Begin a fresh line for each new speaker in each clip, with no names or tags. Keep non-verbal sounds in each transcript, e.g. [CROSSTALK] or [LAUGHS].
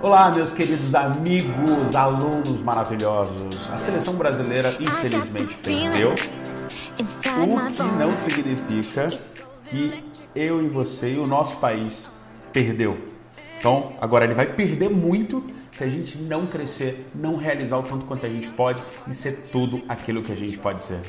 Olá, meus queridos amigos, alunos maravilhosos. A seleção brasileira, infelizmente, perdeu. O que não significa que eu e você e o nosso país perdeu. Então, agora ele vai perder muito se a gente não crescer, não realizar o tanto quanto a gente pode e ser tudo aquilo que a gente pode ser.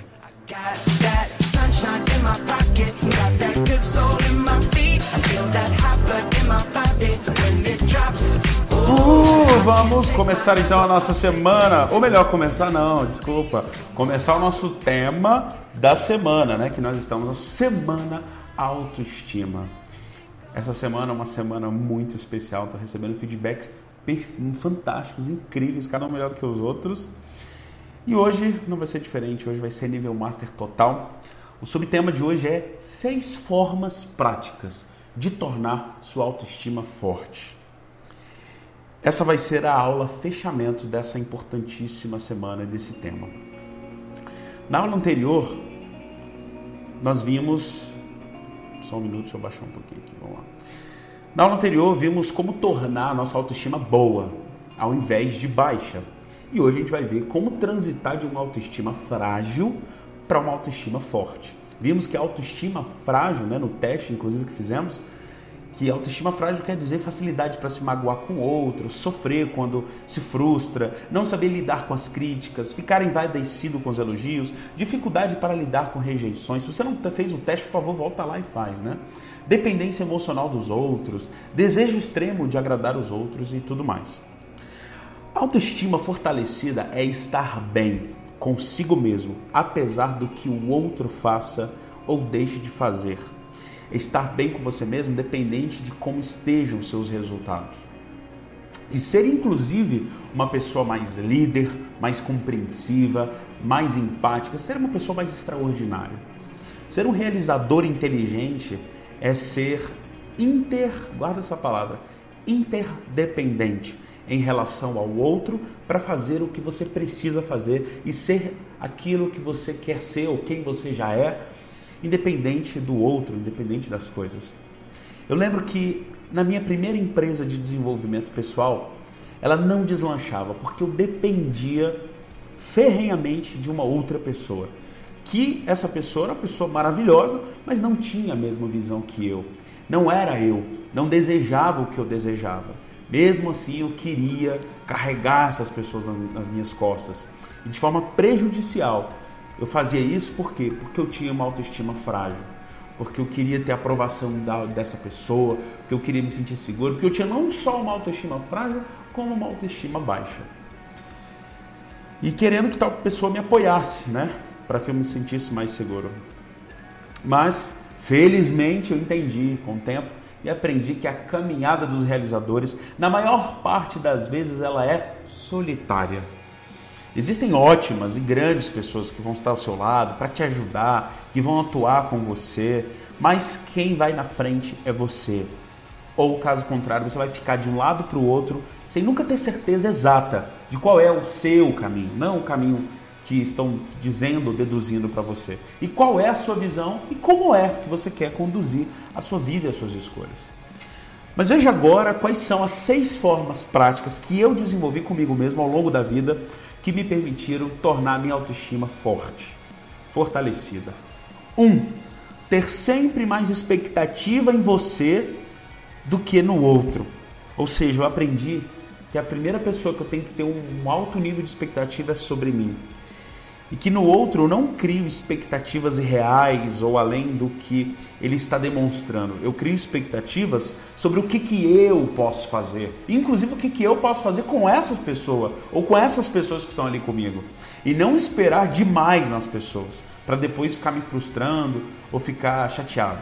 Uh, vamos começar então a nossa semana, ou melhor, começar não, desculpa, começar o nosso tema da semana, né? Que nós estamos na semana autoestima. Essa semana é uma semana muito especial, estou recebendo feedbacks fantásticos, incríveis, cada um melhor do que os outros. E hoje não vai ser diferente, hoje vai ser nível master total. O subtema de hoje é seis formas práticas de tornar sua autoestima forte. Essa vai ser a aula fechamento dessa importantíssima semana desse tema. Na aula anterior, nós vimos. Só um minuto, deixa eu baixar um pouquinho aqui, vamos lá. Na aula anterior, vimos como tornar a nossa autoestima boa, ao invés de baixa. E hoje a gente vai ver como transitar de uma autoestima frágil para uma autoestima forte. Vimos que a autoestima frágil, né, no teste inclusive que fizemos, que autoestima frágil quer dizer facilidade para se magoar com outro, sofrer quando se frustra, não saber lidar com as críticas, ficar envaidecido com os elogios, dificuldade para lidar com rejeições. Se você não fez o teste, por favor, volta lá e faz, né? Dependência emocional dos outros, desejo extremo de agradar os outros e tudo mais. Autoestima fortalecida é estar bem consigo mesmo, apesar do que o outro faça ou deixe de fazer. Estar bem com você mesmo, dependente de como estejam os seus resultados. E ser, inclusive, uma pessoa mais líder, mais compreensiva, mais empática, ser uma pessoa mais extraordinária. Ser um realizador inteligente é ser inter, guarda essa palavra, interdependente em relação ao outro para fazer o que você precisa fazer e ser aquilo que você quer ser ou quem você já é, independente do outro, independente das coisas. Eu lembro que na minha primeira empresa de desenvolvimento pessoal, ela não deslanchava porque eu dependia ferrenhamente de uma outra pessoa. Que essa pessoa era uma pessoa maravilhosa, mas não tinha a mesma visão que eu. Não era eu, não desejava o que eu desejava. Mesmo assim, eu queria carregar essas pessoas nas minhas costas. E de forma prejudicial. Eu fazia isso por quê? Porque eu tinha uma autoestima frágil. Porque eu queria ter a aprovação da, dessa pessoa, porque eu queria me sentir seguro, porque eu tinha não só uma autoestima frágil, como uma autoestima baixa. E querendo que tal pessoa me apoiasse, né? Para que eu me sentisse mais seguro. Mas, felizmente, eu entendi com o tempo e aprendi que a caminhada dos realizadores, na maior parte das vezes, ela é solitária. Existem ótimas e grandes pessoas que vão estar ao seu lado para te ajudar, que vão atuar com você, mas quem vai na frente é você. Ou caso contrário, você vai ficar de um lado para o outro sem nunca ter certeza exata de qual é o seu caminho, não o caminho que estão dizendo ou deduzindo para você. E qual é a sua visão e como é que você quer conduzir a sua vida e as suas escolhas. Mas veja agora quais são as seis formas práticas que eu desenvolvi comigo mesmo ao longo da vida que me permitiram tornar minha autoestima forte, fortalecida. Um, ter sempre mais expectativa em você do que no outro. Ou seja, eu aprendi que a primeira pessoa que eu tenho que ter um alto nível de expectativa é sobre mim e que no outro eu não crio expectativas irreais ou além do que ele está demonstrando. Eu crio expectativas sobre o que, que eu posso fazer, inclusive o que, que eu posso fazer com essas pessoas ou com essas pessoas que estão ali comigo. E não esperar demais nas pessoas para depois ficar me frustrando ou ficar chateado.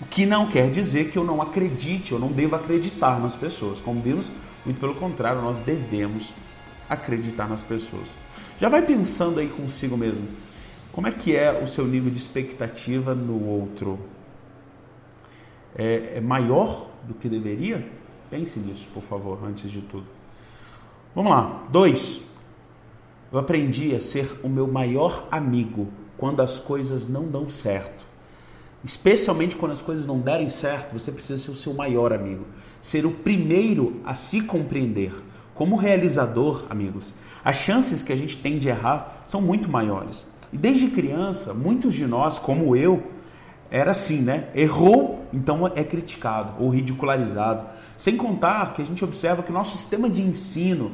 O que não quer dizer que eu não acredite, eu não devo acreditar nas pessoas. Como vimos, muito pelo contrário, nós devemos acreditar nas pessoas. Já vai pensando aí consigo mesmo. Como é que é o seu nível de expectativa no outro? É, é maior do que deveria? Pense nisso, por favor, antes de tudo. Vamos lá. Dois. Eu aprendi a ser o meu maior amigo quando as coisas não dão certo. Especialmente quando as coisas não derem certo, você precisa ser o seu maior amigo. Ser o primeiro a se compreender. Como realizador, amigos, as chances que a gente tem de errar são muito maiores. E desde criança, muitos de nós, como eu, era assim, né? Errou, então é criticado ou ridicularizado. Sem contar que a gente observa que o nosso sistema de ensino,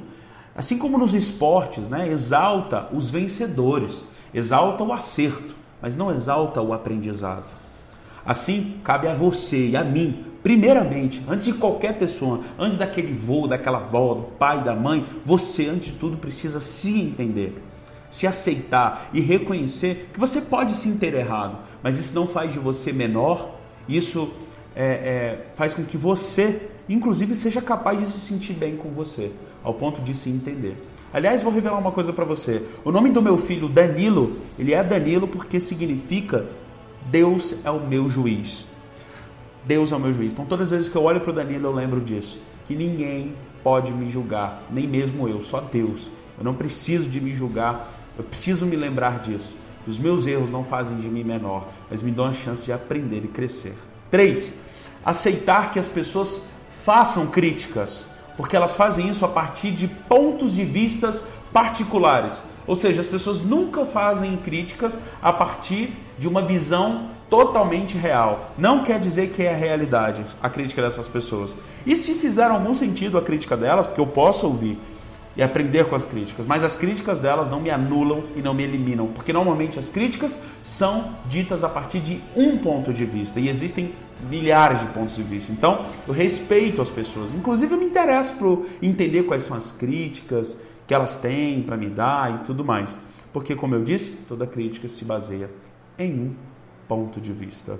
assim como nos esportes, né, exalta os vencedores, exalta o acerto, mas não exalta o aprendizado. Assim, cabe a você e a mim, primeiramente, antes de qualquer pessoa, antes daquele voo, daquela avó, do pai, da mãe, você, antes de tudo, precisa se entender, se aceitar e reconhecer que você pode sim ter errado, mas isso não faz de você menor, isso é, é, faz com que você, inclusive, seja capaz de se sentir bem com você, ao ponto de se entender. Aliás, vou revelar uma coisa para você. O nome do meu filho, Danilo, ele é Danilo porque significa Deus é o meu juiz. Deus é o meu juiz. Então, todas as vezes que eu olho para o Danilo, eu lembro disso. Que ninguém pode me julgar, nem mesmo eu, só Deus. Eu não preciso de me julgar, eu preciso me lembrar disso. Os meus erros não fazem de mim menor, mas me dão a chance de aprender e crescer. 3. Aceitar que as pessoas façam críticas, porque elas fazem isso a partir de pontos de vistas particulares. Ou seja, as pessoas nunca fazem críticas a partir de uma visão totalmente real. Não quer dizer que é a realidade a crítica dessas pessoas. E se fizer algum sentido a crítica delas, porque eu posso ouvir e aprender com as críticas, mas as críticas delas não me anulam e não me eliminam, porque normalmente as críticas são ditas a partir de um ponto de vista e existem milhares de pontos de vista. Então, eu respeito as pessoas, inclusive eu me interesso por entender quais são as críticas que elas têm para me dar e tudo mais. Porque, como eu disse, toda crítica se baseia em um ponto de vista.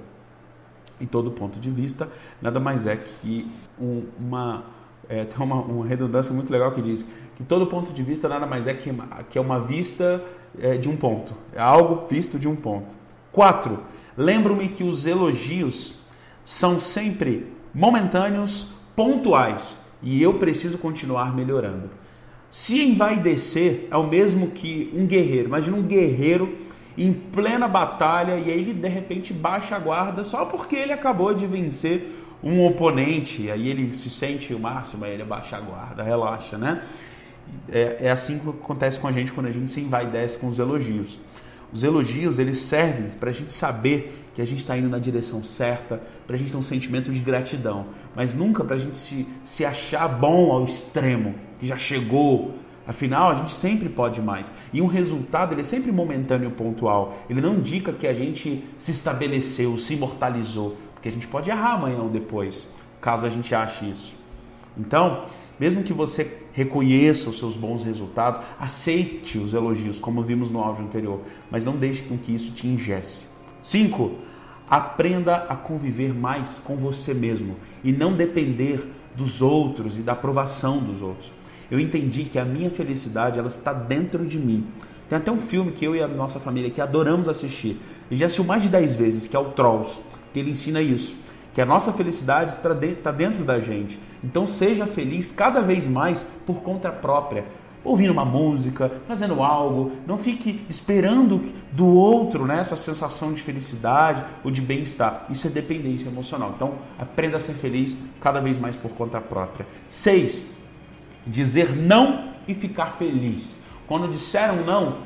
E todo ponto de vista nada mais é que um, uma. É, [LAUGHS] tem uma, uma, redundância muito legal que diz que todo ponto de vista nada mais é que, que é uma vista é, de um ponto. É algo visto de um ponto. Quatro, lembro-me que os elogios são sempre momentâneos, pontuais, e eu preciso continuar melhorando. Se envaidecer é o mesmo que um guerreiro. Imagina um guerreiro em plena batalha e aí ele de repente baixa a guarda só porque ele acabou de vencer um oponente. Aí ele se sente o máximo, aí ele baixa a guarda, relaxa, né? É, é assim que acontece com a gente quando a gente se envaidece com os elogios. Os elogios eles servem para a gente saber que a gente está indo na direção certa, para a gente ter um sentimento de gratidão, mas nunca para a gente se, se achar bom ao extremo que já chegou. Afinal, a gente sempre pode mais. E um resultado ele é sempre momentâneo e pontual. Ele não indica que a gente se estabeleceu, se imortalizou. Porque a gente pode errar amanhã ou depois, caso a gente ache isso. Então, mesmo que você reconheça os seus bons resultados, aceite os elogios, como vimos no áudio anterior, mas não deixe com que isso te ingesse. 5. Aprenda a conviver mais com você mesmo e não depender dos outros e da aprovação dos outros eu entendi que a minha felicidade ela está dentro de mim. Tem até um filme que eu e a nossa família que adoramos assistir. Gente já assistiu mais de 10 vezes, que é o Trolls, que ele ensina isso. Que a nossa felicidade está dentro da gente. Então seja feliz cada vez mais por conta própria. Ouvindo uma música, fazendo algo, não fique esperando do outro né, essa sensação de felicidade ou de bem-estar. Isso é dependência emocional. Então, aprenda a ser feliz cada vez mais por conta própria. Seis, dizer não e ficar feliz. Quando disseram não,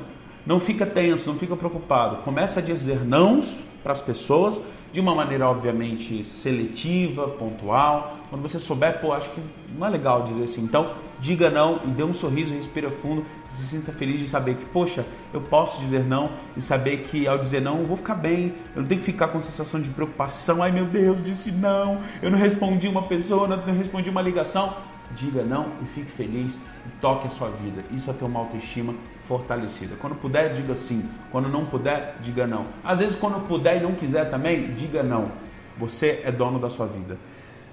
não fica tenso, não fica preocupado. Começa a dizer nãos para as pessoas de uma maneira obviamente seletiva, pontual. Quando você souber, pô, acho que não é legal dizer assim. Então, diga não e dê um sorriso, respira fundo, se sinta feliz de saber que, poxa, eu posso dizer não e saber que ao dizer não eu vou ficar bem. Eu não tenho que ficar com sensação de preocupação. Ai meu Deus, disse não. Eu não respondi uma pessoa, não respondi uma ligação diga não e fique feliz e toque a sua vida. Isso é ter uma autoestima fortalecida. Quando puder, diga sim. Quando não puder, diga não. Às vezes, quando puder e não quiser também, diga não. Você é dono da sua vida.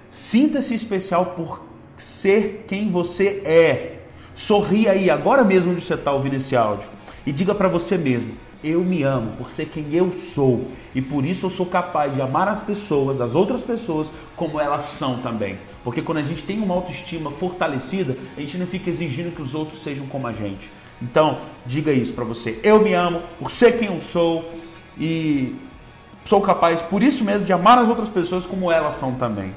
Sinta-se especial por ser quem você é. Sorria aí, agora mesmo onde você está ouvindo esse áudio. E diga para você mesmo: eu me amo por ser quem eu sou e por isso eu sou capaz de amar as pessoas, as outras pessoas, como elas são também. Porque quando a gente tem uma autoestima fortalecida, a gente não fica exigindo que os outros sejam como a gente. Então, diga isso para você. Eu me amo por ser quem eu sou e sou capaz, por isso mesmo, de amar as outras pessoas como elas são também.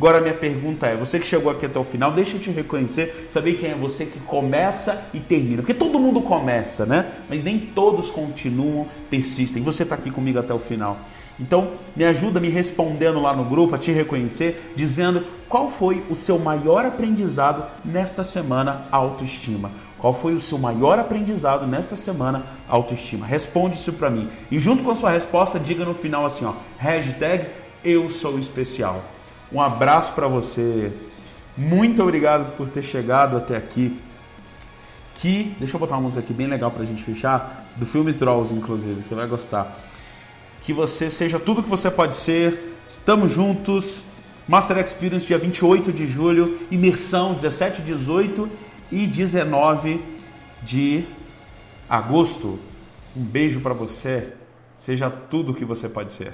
Agora a minha pergunta é, você que chegou aqui até o final, deixa eu te reconhecer, saber quem é você que começa e termina. Porque todo mundo começa, né? Mas nem todos continuam, persistem. Você está aqui comigo até o final. Então, me ajuda me respondendo lá no grupo, a te reconhecer, dizendo qual foi o seu maior aprendizado nesta semana autoestima. Qual foi o seu maior aprendizado nesta semana autoestima? Responde isso para mim. E junto com a sua resposta, diga no final assim, ó, hashtag eu sou especial. Um abraço para você. Muito obrigado por ter chegado até aqui. Que, deixa eu botar uma música aqui bem legal pra gente fechar, do filme Trolls, inclusive, você vai gostar. Que você seja tudo que você pode ser. Estamos juntos. Master Experience dia 28 de julho, imersão 17, 18 e 19 de agosto. Um beijo para você. Seja tudo que você pode ser.